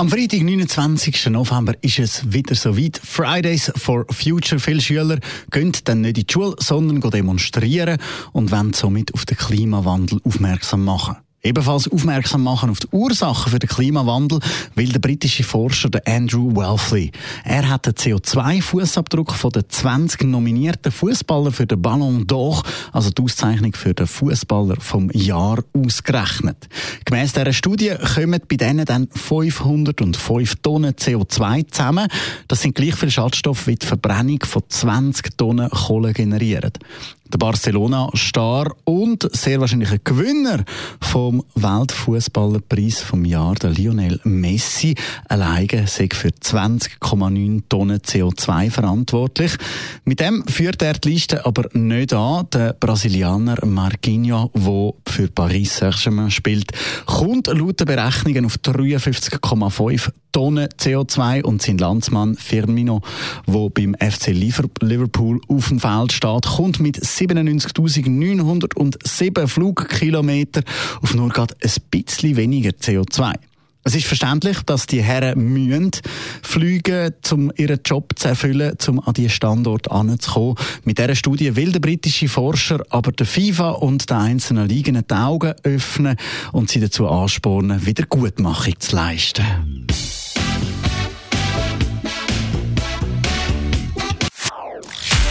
am Freitag, 29. November, ist es wieder soweit. Fridays for Future. Viele Schüler gehen dann nicht in die Schule, sondern demonstrieren und wollen somit auf den Klimawandel aufmerksam machen. Ebenfalls aufmerksam machen auf die Ursachen für den Klimawandel will der britische Forscher Andrew Welfley. Er hat den CO2-Fußabdruck von den 20 nominierten Fußballern für den Ballon d'Or, also die Auszeichnung für den Fußballer vom Jahr, ausgerechnet. Gemäss dieser Studie kommen bei denen dann 505 Tonnen CO2 zusammen. Das sind gleich viele Schadstoffe wie die Verbrennung von 20 Tonnen Kohle generiert der Barcelona-Star und sehr wahrscheinlich ein Gewinner vom Weltfußballerpreis vom Jahr, der Lionel Messi, alleine sei für 20,9 Tonnen CO2 verantwortlich. Mit dem führt er die Liste aber nicht an. Der Brasilianer Marquinhos, der für Paris Saint-Germain spielt, kommt laut den Berechnungen auf 53,5 Tonnen CO2 und sein Landsmann Firmino, der beim FC Liverpool auf dem Feld steht, kommt mit 97.907 Flugkilometer auf nur gerade ein bisschen weniger CO2. Es ist verständlich, dass die Herren mühen fliegen, um ihren Job zu erfüllen, um an diesen Standort anzukommen. Mit dieser Studie will der britische Forscher aber der FIFA und den einzelnen Ligen die Augen öffnen und sie dazu anspornen, Wiedergutmachung zu leisten.